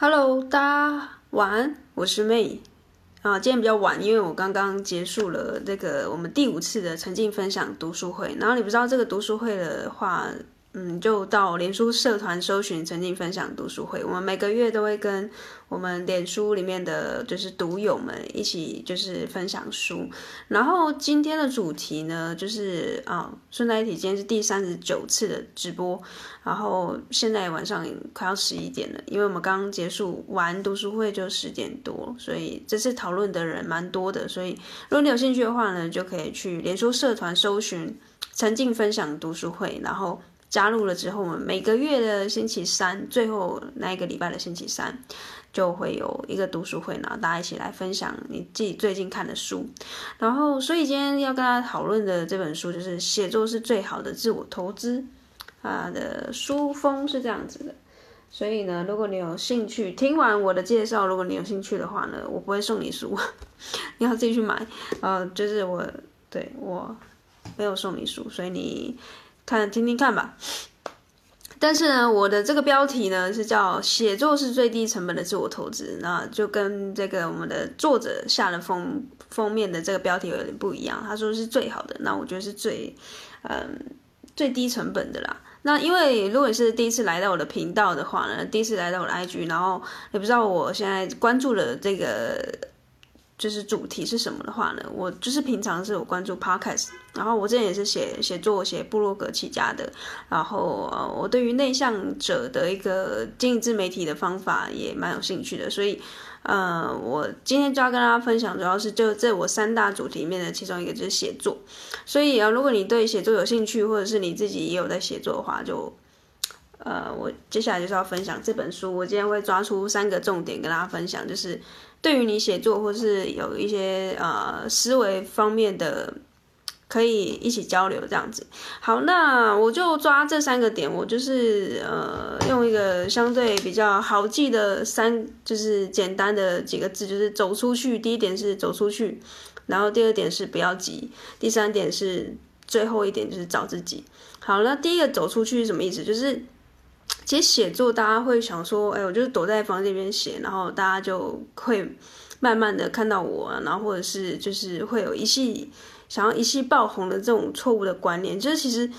Hello，大家晚安，我是 May 啊。今天比较晚，因为我刚刚结束了那个我们第五次的沉浸分享读书会。然后你不知道这个读书会的话。嗯，就到脸书社团搜寻“沉浸分享读书会”。我们每个月都会跟我们脸书里面的就是读友们一起就是分享书。然后今天的主题呢，就是啊，顺带一提，今天是第三十九次的直播。然后现在晚上快要十一点了，因为我们刚刚结束完读书会就十点多，所以这次讨论的人蛮多的。所以如果你有兴趣的话呢，就可以去脸书社团搜寻“沉浸分享读书会”，然后。加入了之后，我们每个月的星期三，最后那一个礼拜的星期三，就会有一个读书会，然后大家一起来分享你自己最近看的书。然后，所以今天要跟大家讨论的这本书就是《写作是最好的自我投资》，它的书风是这样子的。所以呢，如果你有兴趣，听完我的介绍，如果你有兴趣的话呢，我不会送你书，你要自己去买。呃，就是我对我没有送你书，所以你。看，听听看吧。但是呢，我的这个标题呢是叫“写作是最低成本的自我投资”，那就跟这个我们的作者下了封封面的这个标题有点不一样。他说是最好的，那我觉得是最嗯最低成本的啦。那因为如果你是第一次来到我的频道的话呢，第一次来到我的 IG，然后也不知道我现在关注了这个。就是主题是什么的话呢？我就是平常是有关注 podcast，然后我之前也是写写作、写部落格起家的，然后呃，我对于内向者的一个经营自媒体的方法也蛮有兴趣的，所以呃，我今天就要跟大家分享，主要是就这我三大主题里面的其中一个就是写作，所以啊，如果你对写作有兴趣，或者是你自己也有在写作的话，就呃，我接下来就是要分享这本书，我今天会抓出三个重点跟大家分享，就是。对于你写作或是有一些呃思维方面的，可以一起交流这样子。好，那我就抓这三个点，我就是呃用一个相对比较好记的三，就是简单的几个字，就是走出去。第一点是走出去，然后第二点是不要急，第三点是最后一点就是找自己。好，那第一个走出去是什么意思？就是。其实写作，大家会想说，哎，我就是躲在房间里面写，然后大家就会慢慢的看到我，然后或者是就是会有一系想要一系爆红的这种错误的观念，就是其实。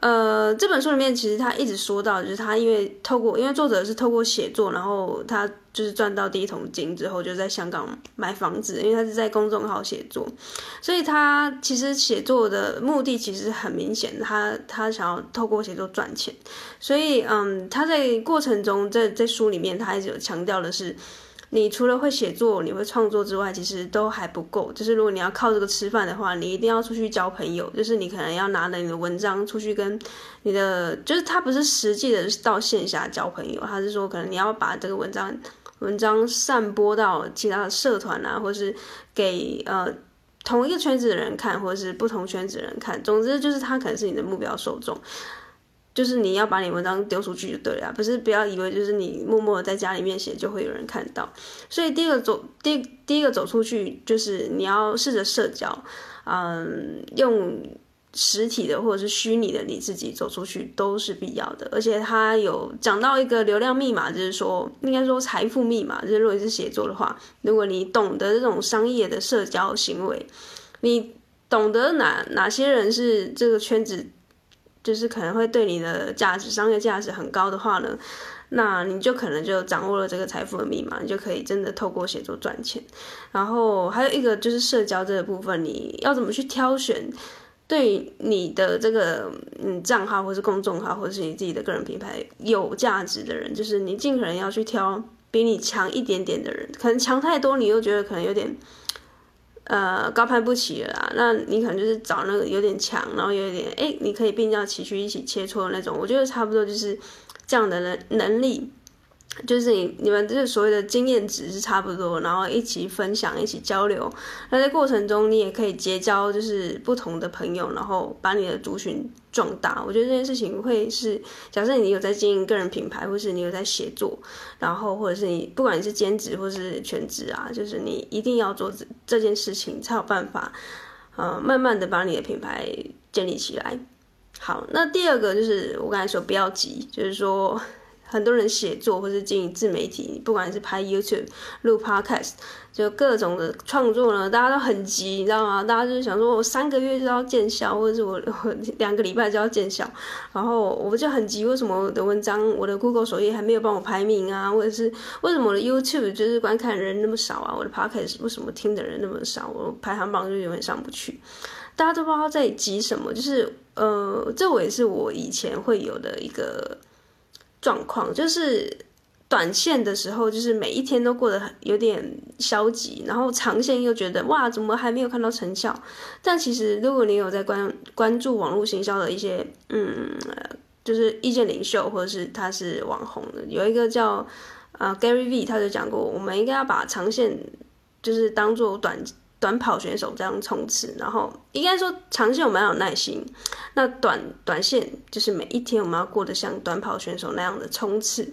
呃，这本书里面其实他一直说到，就是他因为透过，因为作者是透过写作，然后他就是赚到第一桶金之后，就在香港买房子，因为他是在公众号写作，所以他其实写作的目的其实很明显，他他想要透过写作赚钱，所以嗯，他在过程中在在书里面他一直有强调的是。你除了会写作，你会创作之外，其实都还不够。就是如果你要靠这个吃饭的话，你一定要出去交朋友。就是你可能要拿着你的文章出去跟你的，就是他不是实际的到线下交朋友，他是说可能你要把这个文章文章散播到其他的社团啊，或是给呃同一个圈子的人看，或者是不同圈子的人看。总之就是他可能是你的目标受众。就是你要把你文章丢出去就对了，不是不要以为就是你默默的在家里面写就会有人看到。所以第一个走第第一个走出去就是你要试着社交，嗯，用实体的或者是虚拟的你自己走出去都是必要的。而且他有讲到一个流量密码，就是说应该说财富密码，就是如果你是写作的话，如果你懂得这种商业的社交行为，你懂得哪哪些人是这个圈子。就是可能会对你的价值、商业价值很高的话呢，那你就可能就掌握了这个财富的密码，你就可以真的透过写作赚钱。然后还有一个就是社交这个部分，你要怎么去挑选对你的这个嗯账号，或是公众号，或者是你自己的个人品牌有价值的人，就是你尽可能要去挑比你强一点点的人，可能强太多，你又觉得可能有点。呃，高攀不起了啦，那你可能就是找那个有点强，然后有点哎、你可以并驾齐驱一起切磋的那种，我觉得差不多就是这样的能能力。就是你你们就是所谓的经验值是差不多，然后一起分享，一起交流。那在过程中，你也可以结交就是不同的朋友，然后把你的族群壮大。我觉得这件事情会是，假设你有在经营个人品牌，或是你有在写作，然后或者是你不管你是兼职或是全职啊，就是你一定要做这这件事情，才有办法，呃，慢慢的把你的品牌建立起来。好，那第二个就是我刚才说不要急，就是说。很多人写作或是经营自媒体，不管是拍 YouTube、录 Podcast，就各种的创作呢，大家都很急，你知道吗？大家就是想说我三个月就要见效，或者是我我两个礼拜就要见效，然后我就很急，为什么我的文章、我的 Google 首页还没有帮我排名啊？或者是为什么我的 YouTube 就是观看人那么少啊？我的 Podcast 为什么听的人那么少？我排行榜就永远上不去。大家都不知道在急什么，就是呃，这我也是我以前会有的一个状况，就是短线的时候，就是每一天都过得有点消极，然后长线又觉得哇，怎么还没有看到成效？但其实如果你有在关关注网络行销的一些嗯，就是意见领袖或者是他是网红的，有一个叫呃 Gary V，他就讲过，我们应该要把长线就是当做短。短跑选手这样冲刺，然后应该说长线我们要有耐心，那短短线就是每一天我们要过得像短跑选手那样的冲刺。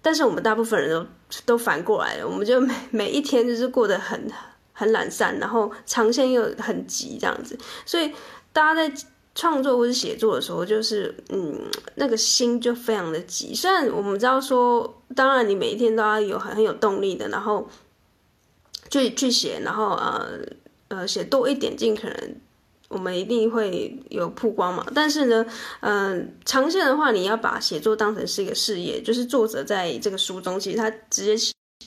但是我们大部分人都都反过来了，我们就每每一天就是过得很很懒散，然后长线又很急这样子。所以大家在创作或者写作的时候，就是嗯那个心就非常的急。虽然我们知道说，当然你每一天都要有很很有动力的，然后。去去写，然后呃呃写多一点，尽可能我们一定会有曝光嘛。但是呢，嗯、呃，长线的话，你要把写作当成是一个事业。就是作者在这个书中，其实他直接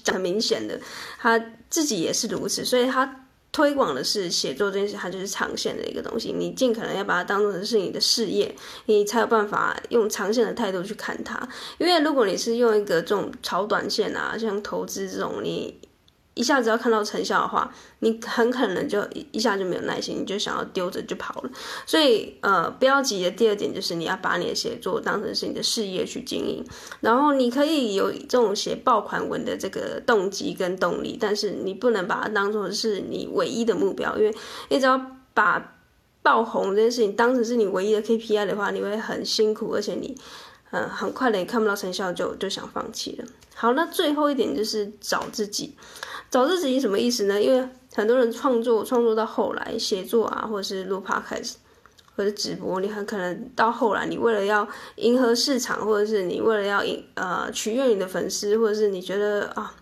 讲很明显的，他自己也是如此。所以他推广的是写作这件事，它就是长线的一个东西。你尽可能要把它当成是你的事业，你才有办法用长线的态度去看它。因为如果你是用一个这种炒短线啊，像投资这种，你。一下子要看到成效的话，你很可能就一下就没有耐心，你就想要丢着就跑了。所以，呃，不要急的第二点就是你要把你的写作当成是你的事业去经营。然后，你可以有这种写爆款文的这个动机跟动力，但是你不能把它当做是你唯一的目标，因为你只要把爆红这件事情当成是你唯一的 KPI 的话，你会很辛苦，而且你。嗯，很快的也看不到成效就，就想放弃了。好，那最后一点就是找自己，找自己什么意思呢？因为很多人创作创作到后来，写作啊，或者是录 podcast，或者直播，你很可能到后来，你为了要迎合市场，或者是你为了要迎呃取悦你的粉丝，或者是你觉得啊，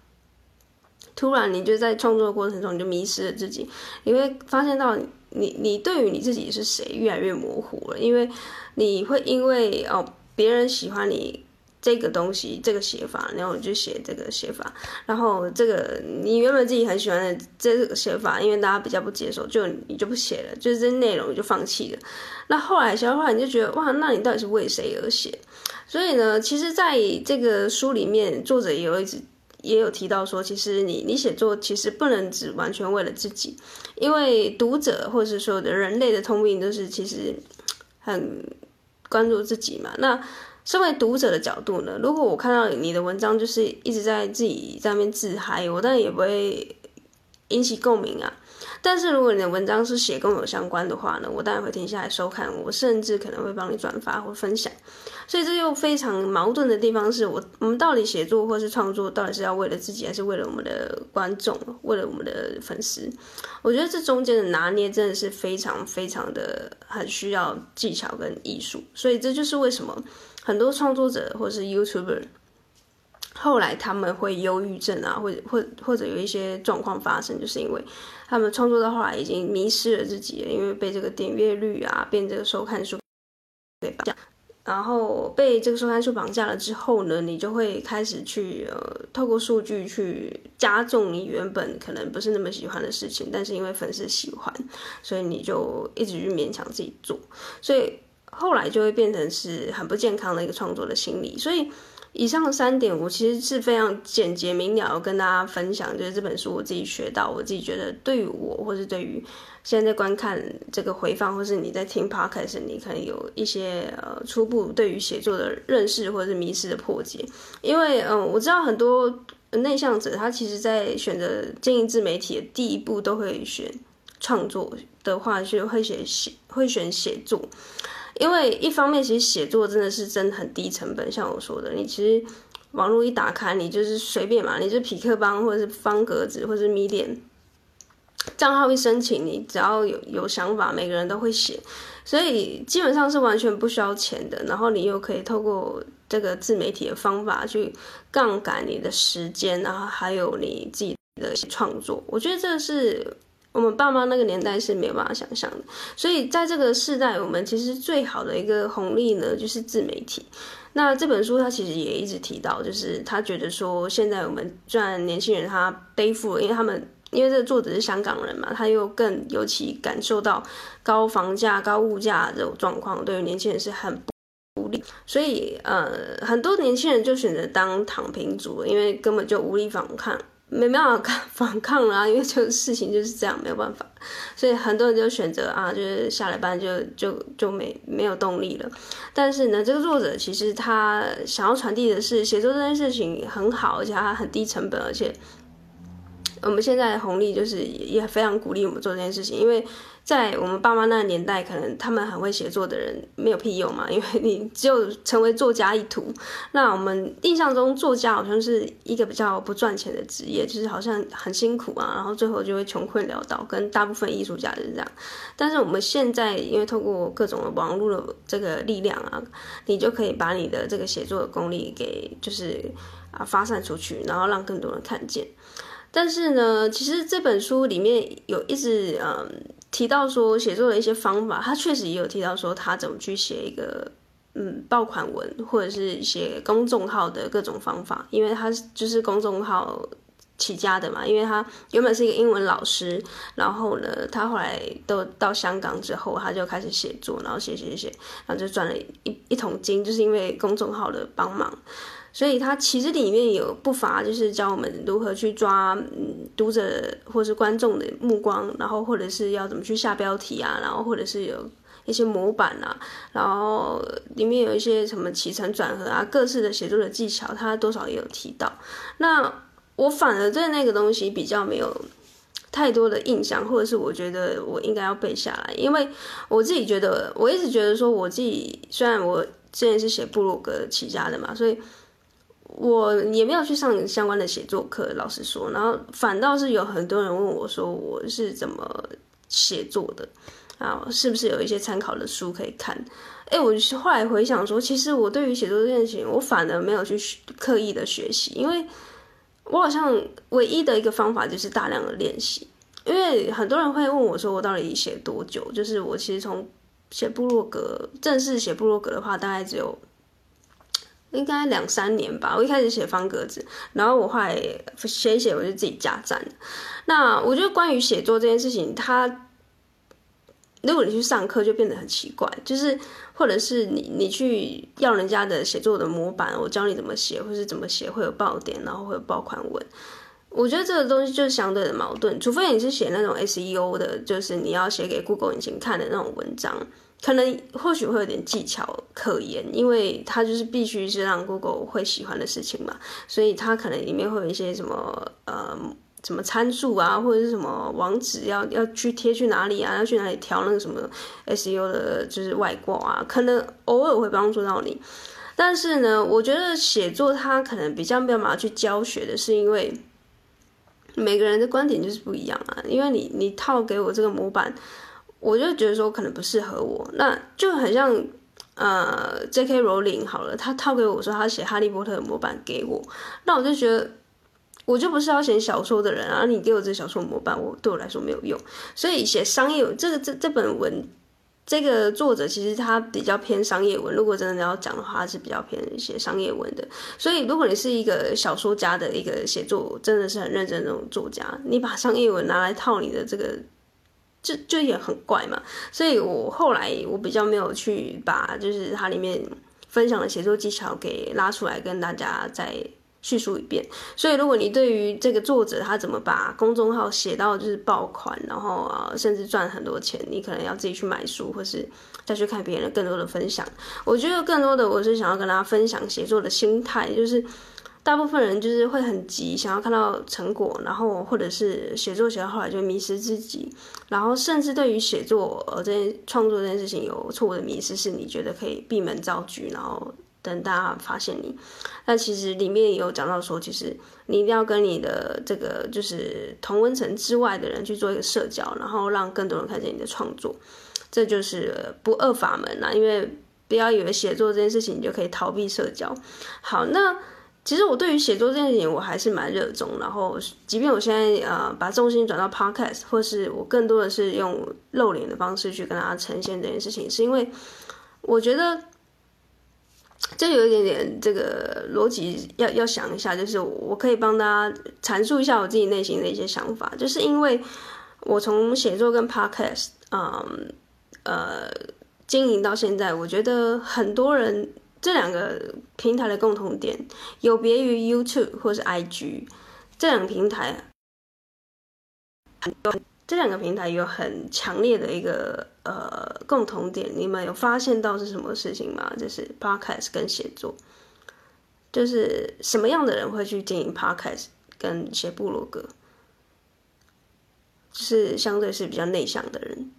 突然你就在创作过程中你就迷失了自己，你会发现到你你对于你自己是谁越来越模糊了，因为你会因为哦。别人喜欢你这个东西，这个写法，然后你就写这个写法。然后这个你原本自己很喜欢的这个写法，因为大家比较不接受，就你就不写了，就是这内容就放弃了。那后来写的话，你就觉得哇，那你到底是为谁而写？所以呢，其实在这个书里面，作者也有一直也有提到说，其实你你写作其实不能只完全为了自己，因为读者或者是说的人类的通病都是其实很。关注自己嘛？那身为读者的角度呢？如果我看到你的文章就是一直在自己在那边自嗨，我当然也不会引起共鸣啊。但是如果你的文章是写跟我有相关的话呢，我当然会停下来收看，我甚至可能会帮你转发或分享。所以这又非常矛盾的地方是我我们到底写作或是创作，到底是要为了自己，还是为了我们的观众，为了我们的粉丝？我觉得这中间的拿捏真的是非常非常的很需要技巧跟艺术。所以这就是为什么很多创作者或是 YouTuber。后来他们会忧郁症啊，或者或或者有一些状况发生，就是因为他们创作到后来已经迷失了自己，因为被这个点阅率啊，被这个收看数给绑架，然后被这个收看数绑架了之后呢，你就会开始去呃，透过数据去加重你原本可能不是那么喜欢的事情，但是因为粉丝喜欢，所以你就一直去勉强自己做，所以后来就会变成是很不健康的一个创作的心理，所以。以上三点，我其实是非常简洁明了跟大家分享，就是这本书我自己学到，我自己觉得对于我，或是对于现在在观看这个回放，或是你在听 podcast，你可能有一些呃初步对于写作的认识，或者是迷失的破解。因为嗯、我知道很多内向者，他其实在选择经营自媒体的第一步，都会选创作的话，就会写写会选写作。因为一方面，其实写作真的是真的很低成本，像我说的，你其实网络一打开，你就是随便嘛，你就是痞客邦或者是方格子或者是 Medium 账号一申请，你只要有有想法，每个人都会写，所以基本上是完全不需要钱的。然后你又可以透过这个自媒体的方法去杠杆你的时间，然后还有你自己的创作。我觉得这是我们爸妈那个年代是没有办法想象的。所以在这个世代，我们其实最好的一个红利呢，就是自媒体。那这本书他其实也一直提到，就是他觉得说，现在我们虽然年轻人他背负，因为他们因为这个作者是香港人嘛，他又更尤其感受到高房价、高物价这种状况，对于年轻人是很不利，所以呃，很多年轻人就选择当躺平族，因为根本就无力反抗。没办法反抗了，因为就事情就是这样，没有办法，所以很多人就选择啊，就是下了班就就就没没有动力了。但是呢，这个作者其实他想要传递的是，写作这件事情很好，而且他很低成本，而且我们现在的红利就是也非常鼓励我们做这件事情，因为。在我们爸妈那个年代，可能他们很会写作的人没有屁用嘛，因为你只有成为作家一途。那我们印象中，作家好像是一个比较不赚钱的职业，就是好像很辛苦啊，然后最后就会穷困潦倒，跟大部分艺术家是这样。但是我们现在，因为透过各种的网络的这个力量啊，你就可以把你的这个写作的功力给就是啊发散出去，然后让更多人看见。但是呢，其实这本书里面有一直嗯。提到说写作的一些方法，他确实也有提到说他怎么去写一个嗯爆款文，或者是写公众号的各种方法，因为他就是公众号起家的嘛，因为他原本是一个英文老师，然后呢，他后来都到香港之后，他就开始写作，然后写写写，然后就赚了一一桶金，就是因为公众号的帮忙。所以它其实里面有不乏，就是教我们如何去抓嗯读者或是观众的目光，然后或者是要怎么去下标题啊，然后或者是有一些模板啊，然后里面有一些什么起承转合啊，各式的写作的技巧，它多少也有提到。那我反而对那个东西比较没有太多的印象，或者是我觉得我应该要背下来，因为我自己觉得，我一直觉得说我自己虽然我之前是写部落格起家的嘛，所以。我也没有去上相关的写作课，老实说，然后反倒是有很多人问我说我是怎么写作的啊，是不是有一些参考的书可以看？哎，我后来回想说，其实我对于写作这件事情，我反而没有去刻意的学习，因为我好像唯一的一个方法就是大量的练习。因为很多人会问我说，我到底写多久？就是我其实从写部落格，正式写部落格的话，大概只有。应该两三年吧。我一开始写方格子，然后我后来写一写，我就自己加赞。那我觉得关于写作这件事情，它如果你去上课，就变得很奇怪。就是或者是你你去要人家的写作的模板，我教你怎么写，或是怎么写会有爆点，然后会有爆款文。我觉得这个东西就是相对的矛盾。除非你是写那种 SEO 的，就是你要写给 Google 引擎看的那种文章。可能或许会有点技巧可言，因为它就是必须是让 Google 会喜欢的事情嘛，所以它可能里面会有一些什么呃什么参数啊，或者是什么网址要要去贴去哪里啊，要去哪里调那个什么 SEO 的就是外挂啊，可能偶尔会帮助到你。但是呢，我觉得写作它可能比较没有办法去教学的，是因为每个人的观点就是不一样啊，因为你你套给我这个模板。我就觉得说可能不适合我，那就很像呃，J.K. Rowling 好了，他套给我说他写《哈利波特》的模板给我，那我就觉得我就不是要写小说的人啊，你给我这小说模板，我对我来说没有用。所以写商业这个这这本文，这个作者其实他比较偏商业文，如果真的要讲的话，是比较偏写商业文的。所以如果你是一个小说家的一个写作，真的是很认真的那种作家，你把商业文拿来套你的这个。就就也很怪嘛，所以我后来我比较没有去把就是它里面分享的写作技巧给拉出来跟大家再叙述一遍。所以如果你对于这个作者他怎么把公众号写到就是爆款，然后啊甚至赚很多钱，你可能要自己去买书，或是再去看别人的更多的分享。我觉得更多的我是想要跟大家分享写作的心态，就是。大部分人就是会很急，想要看到成果，然后或者是写作写到后来就迷失自己，然后甚至对于写作呃这件创作这件事情有错误的迷失，是你觉得可以闭门造车，然后等大家发现你。那其实里面也有讲到说，其实你一定要跟你的这个就是同温层之外的人去做一个社交，然后让更多人看见你的创作，这就是不二法门啦。因为不要以为写作这件事情你就可以逃避社交。好，那。其实我对于写作这件事情我还是蛮热衷，然后即便我现在呃把重心转到 podcast，或是我更多的是用露脸的方式去跟大家呈现这件事情，是因为我觉得这有一点点这个逻辑要要想一下，就是我可以帮大家阐述一下我自己内心的一些想法，就是因为我从写作跟 podcast，嗯呃经营到现在，我觉得很多人。这两个平台的共同点有别于 YouTube 或是 IG，这两个平台，这两个平台有很强烈的一个呃共同点，你们有发现到是什么事情吗？就是 Podcast 跟写作，就是什么样的人会去经营 Podcast 跟写部落格，就是相对是比较内向的人。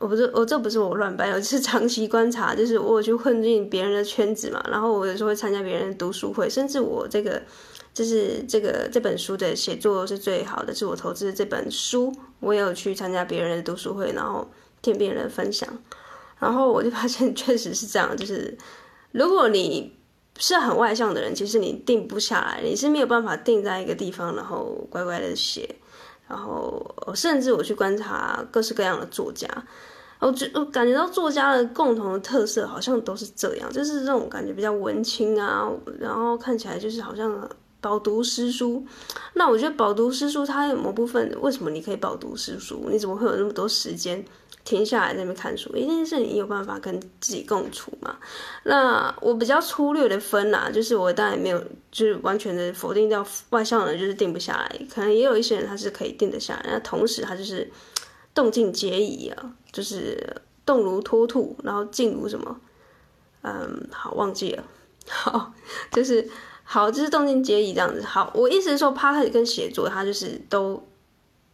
我不是我这不是我乱掰，我是长期观察，就是我去混进别人的圈子嘛，然后我有时候会参加别人的读书会，甚至我这个就是这个这本书的写作是最好的，是我投资的这本书，我也有去参加别人的读书会，然后听别人分享，然后我就发现 确实是这样，就是如果你是很外向的人，其实你定不下来，你是没有办法定在一个地方，然后乖乖的写。然后，甚至我去观察各式各样的作家，我觉我感觉到作家的共同的特色好像都是这样，就是这种感觉比较文青啊，然后看起来就是好像饱读诗书。那我觉得饱读诗书，它有某部分为什么你可以饱读诗书？你怎么会有那么多时间？停下来在那边看书，一定是你有办法跟自己共处嘛。那我比较粗略的分啦，就是我当然没有，就是完全的否定掉外向人就是定不下来，可能也有一些人他是可以定得下来，那同时他就是动静皆宜啊，就是动如脱兔，然后静如什么？嗯，好，忘记了，好，就是好，就是动静皆宜这样子。好，我意思是说，他开始跟写作，他就是都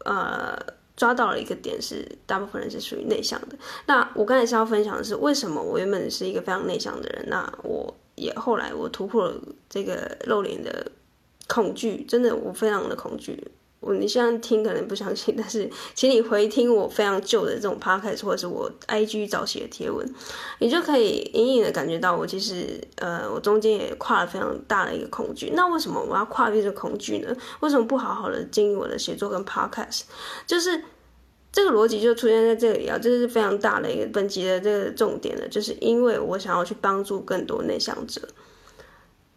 呃。抓到了一个点是，大部分人是属于内向的。那我刚才是要分享的是，为什么我原本是一个非常内向的人，那我也后来我突破了这个露脸的恐惧，真的我非常的恐惧。我你现在听可能不相信，但是请你回听我非常旧的这种 podcast 或者是我 IG 早写的贴文，你就可以隐隐的感觉到我其实呃，我中间也跨了非常大的一个恐惧。那为什么我要跨越这恐惧呢？为什么不好好的经营我的写作跟 podcast？就是这个逻辑就出现在这里啊，这是非常大的一个本集的这个重点了，就是因为我想要去帮助更多内向者，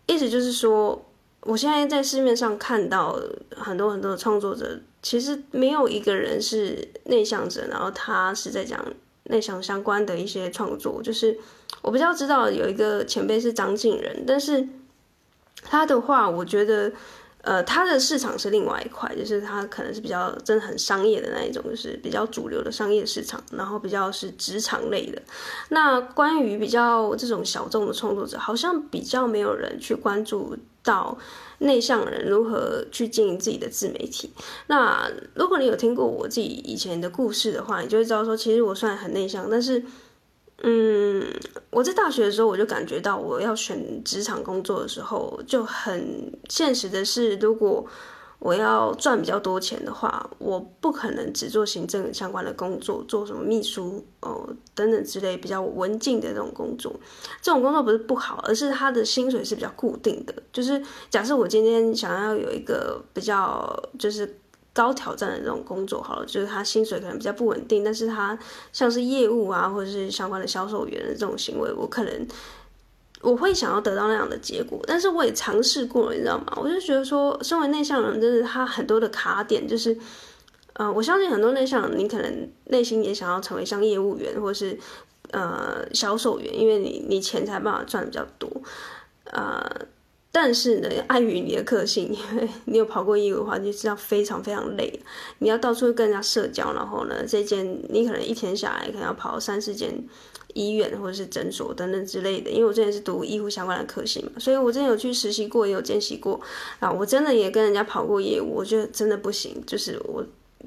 意思就是说。我现在在市面上看到很多很多的创作者，其实没有一个人是内向者，然后他是在讲内向相关的一些创作。就是我比较知道有一个前辈是张晋仁，但是他的话，我觉得。呃，他的市场是另外一块，就是他可能是比较真的很商业的那一种，就是比较主流的商业市场，然后比较是职场类的。那关于比较这种小众的创作者，好像比较没有人去关注到内向人如何去经营自己的自媒体。那如果你有听过我自己以前的故事的话，你就会知道说，其实我算很内向，但是。嗯，我在大学的时候，我就感觉到我要选职场工作的时候，就很现实的是，如果我要赚比较多钱的话，我不可能只做行政相关的工作，做什么秘书哦等等之类比较文静的这种工作。这种工作不是不好，而是他的薪水是比较固定的。就是假设我今天想要有一个比较，就是。高挑战的这种工作，好了，就是他薪水可能比较不稳定，但是他像是业务啊，或者是相关的销售员的这种行为，我可能我会想要得到那样的结果，但是我也尝试过，你知道吗？我就觉得说，身为内向人，真的他很多的卡点，就是，呃，我相信很多内向人，你可能内心也想要成为像业务员或是呃销售员，因为你你钱才办法赚的比较多，呃。但是呢，碍于你的个性，因为 你有跑过业务的话，你就知道非常非常累。你要到处跟人家社交，然后呢，这间你可能一天下来可能要跑三四间医院或者是诊所等等之类的。因为我之前是读医护相关的科系嘛，所以我之前有去实习过，也有见习过啊。我真的也跟人家跑过业务，我觉得真的不行，就是我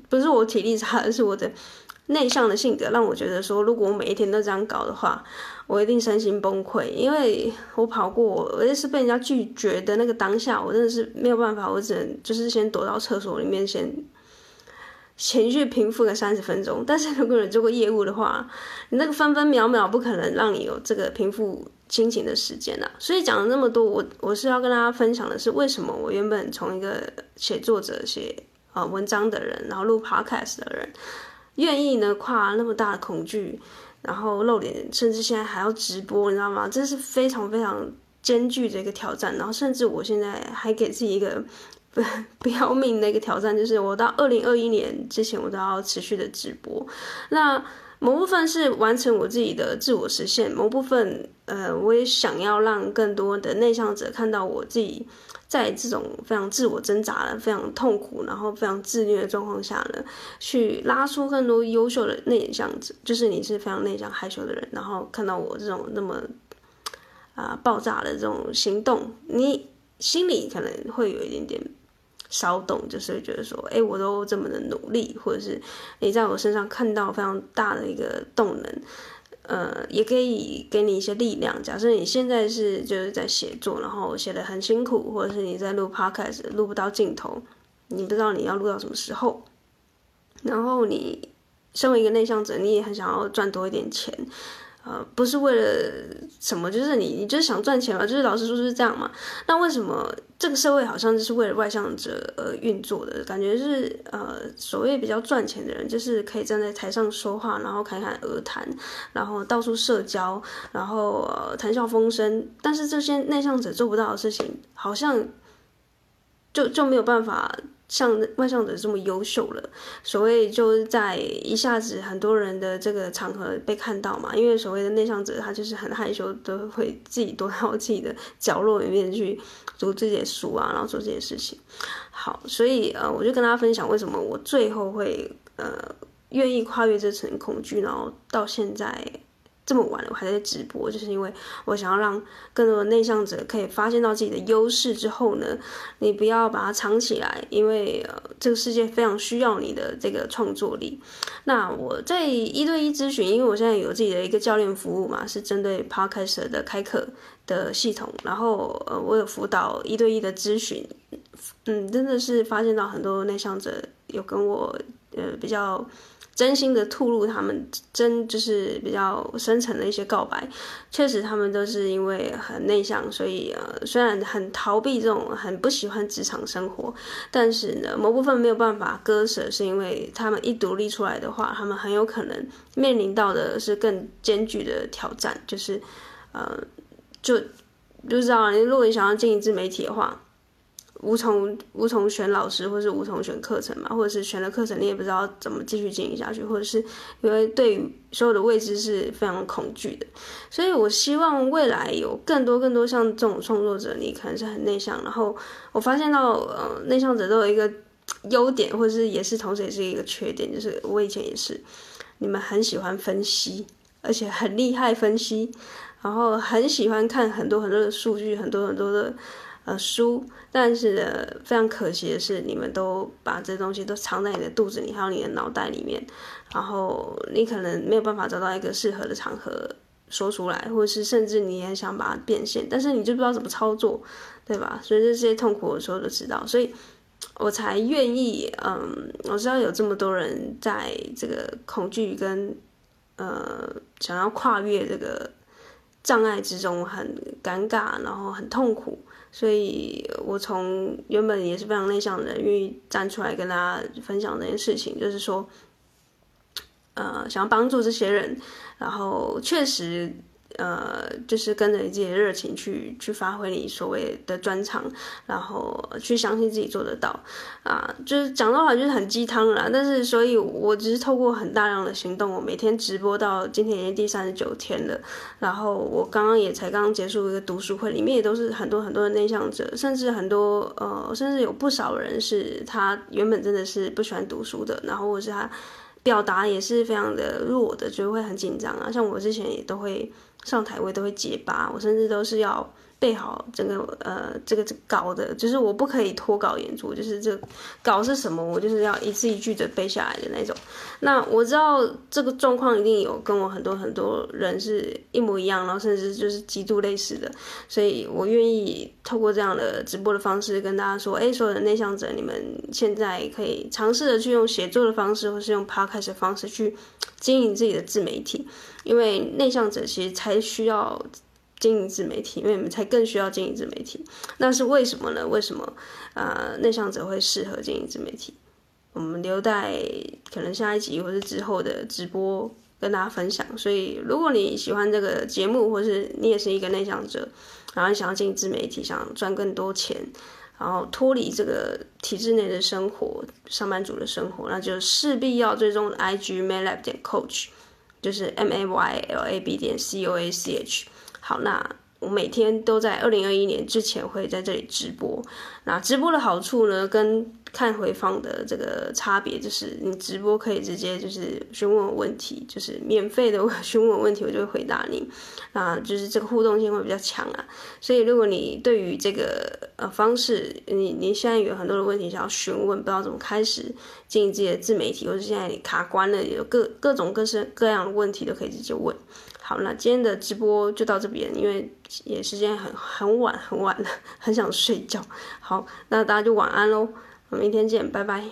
不是我体力差，而是我的内向的性格，让我觉得说，如果我每一天都这样搞的话，我一定身心崩溃。因为我跑过，我就是被人家拒绝的那个当下，我真的是没有办法，我只能就是先躲到厕所里面，先情绪平复个三十分钟。但是如果你做过业务的话，你那个分分秒秒不可能让你有这个平复心情的时间啊。所以讲了那么多，我我是要跟大家分享的是，为什么我原本从一个写作者写啊、呃、文章的人，然后录 podcast 的人。愿意呢跨那么大的恐惧，然后露脸，甚至现在还要直播，你知道吗？这是非常非常艰巨的一个挑战。然后甚至我现在还给自己一个不 不要命的一个挑战，就是我到二零二一年之前，我都要持续的直播。那某部分是完成我自己的自我实现，某部分呃，我也想要让更多的内向者看到我自己。在这种非常自我挣扎的、非常痛苦，然后非常自虐的状况下呢，去拉出更多优秀的内向者，就是你是非常内向害羞的人，然后看到我这种那么啊、爆炸的这种行动，你心里可能会有一点点骚动，就是觉得说，哎，我都这么的努力，或者是你在我身上看到非常大的一个动能。呃，也可以给你一些力量。假设你现在是就是在写作，然后写得很辛苦，或者是你在录 podcast 录不到镜头，你不知道你要录到什么时候。然后你身为一个内向者，你也很想要赚多一点钱。呃，不是为了什么，就是你，你就是想赚钱嘛，就是老实说就是这样嘛。那为什么这个社会好像就是为了外向者而运作的？感觉是呃，所谓比较赚钱的人，就是可以站在台上说话，然后侃侃而谈，然后到处社交，然后呃谈笑风生。但是这些内向者做不到的事情，好像就就没有办法。像外向者这么优秀了，所谓就是在一下子很多人的这个场合被看到嘛。因为所谓的内向者，他就是很害羞，都会自己躲到自己的角落里面去读自己的书啊，然后做这些事情。好，所以呃，我就跟大家分享为什么我最后会呃愿意跨越这层恐惧，然后到现在。这么晚了，我还在直播，就是因为我想要让更多的内向者可以发现到自己的优势之后呢，你不要把它藏起来，因为呃，这个世界非常需要你的这个创作力。那我在一对一咨询，因为我现在有自己的一个教练服务嘛，是针对 Podcast 的开课的系统，然后呃，我有辅导一对一的咨询，嗯，真的是发现到很多内向者有跟我呃比较。真心的吐露他们真就是比较深层的一些告白，确实他们都是因为很内向，所以呃虽然很逃避这种很不喜欢职场生活，但是呢某部分没有办法割舍，是因为他们一独立出来的话，他们很有可能面临到的是更艰巨的挑战，就是呃就就知道如果你想要进一自媒体的话。无从无从选老师，或是无从选课程嘛，或者是选了课程，你也不知道怎么继续经营下去，或者是因为对所有的未知是非常恐惧的，所以我希望未来有更多更多像这种创作者，你可能是很内向，然后我发现到呃内向者都有一个优点，或者是也是同时也是一个缺点，就是我以前也是，你们很喜欢分析，而且很厉害分析，然后很喜欢看很多很多的数据，很多很多的。呃，书，但是呢，非常可惜的是，你们都把这东西都藏在你的肚子里，还有你的脑袋里面，然后你可能没有办法找到一个适合的场合说出来，或者是甚至你也想把它变现，但是你就不知道怎么操作，对吧？所以这些痛苦的时候都知道，所以我才愿意，嗯，我知道有这么多人在这个恐惧跟呃想要跨越这个障碍之中很尴尬，然后很痛苦。所以，我从原本也是非常内向的人，愿意站出来跟大家分享这件事情，就是说，呃，想要帮助这些人，然后确实。呃，就是跟着你自己的热情去去发挥你所谓的专长，然后去相信自己做得到啊。就是讲的话就是很鸡汤啦，但是所以，我只是透过很大量的行动，我每天直播到今天已经第三十九天了。然后我刚刚也才刚结束一个读书会，里面也都是很多很多的内向者，甚至很多呃，甚至有不少人是他原本真的是不喜欢读书的，然后或是他表达也是非常的弱的，就会很紧张啊。像我之前也都会。上台我也都会结巴，我甚至都是要备好整个呃这个稿的，就是我不可以脱稿演出，就是这稿是什么，我就是要一字一句的背下来的那种。那我知道这个状况一定有跟我很多很多人是一模一样，然后甚至就是极度类似的，所以我愿意透过这样的直播的方式跟大家说，哎，所有的内向者，你们现在可以尝试着去用写作的方式，或是用 podcast 的方式去经营自己的自媒体，因为内向者其实才需要。经营自媒体，因为你们才更需要经营自媒体。那是为什么呢？为什么呃内向者会适合经营自媒体？我们留待可能下一集或是之后的直播跟大家分享。所以，如果你喜欢这个节目，或是你也是一个内向者，然后你想要经营自媒体，想赚更多钱，然后脱离这个体制内的生活，上班族的生活，那就势必要追踪 IG maylab 点 coach，就是 M A Y L A B 点 C O A C H。好，那我每天都在二零二一年之前会在这里直播。那直播的好处呢，跟看回放的这个差别就是，你直播可以直接就是询问我问题，就是免费的 询问我问题，我就会回答你。啊，就是这个互动性会比较强啊。所以如果你对于这个呃方式，你你现在有很多的问题想要询问，不知道怎么开始经营自己的自媒体，或者现在你卡关了，有各各种各式各样的问题都可以直接问。好，那今天的直播就到这边，因为也时间很很晚很晚了，很想睡觉。好，那大家就晚安喽，我们明天见，拜拜。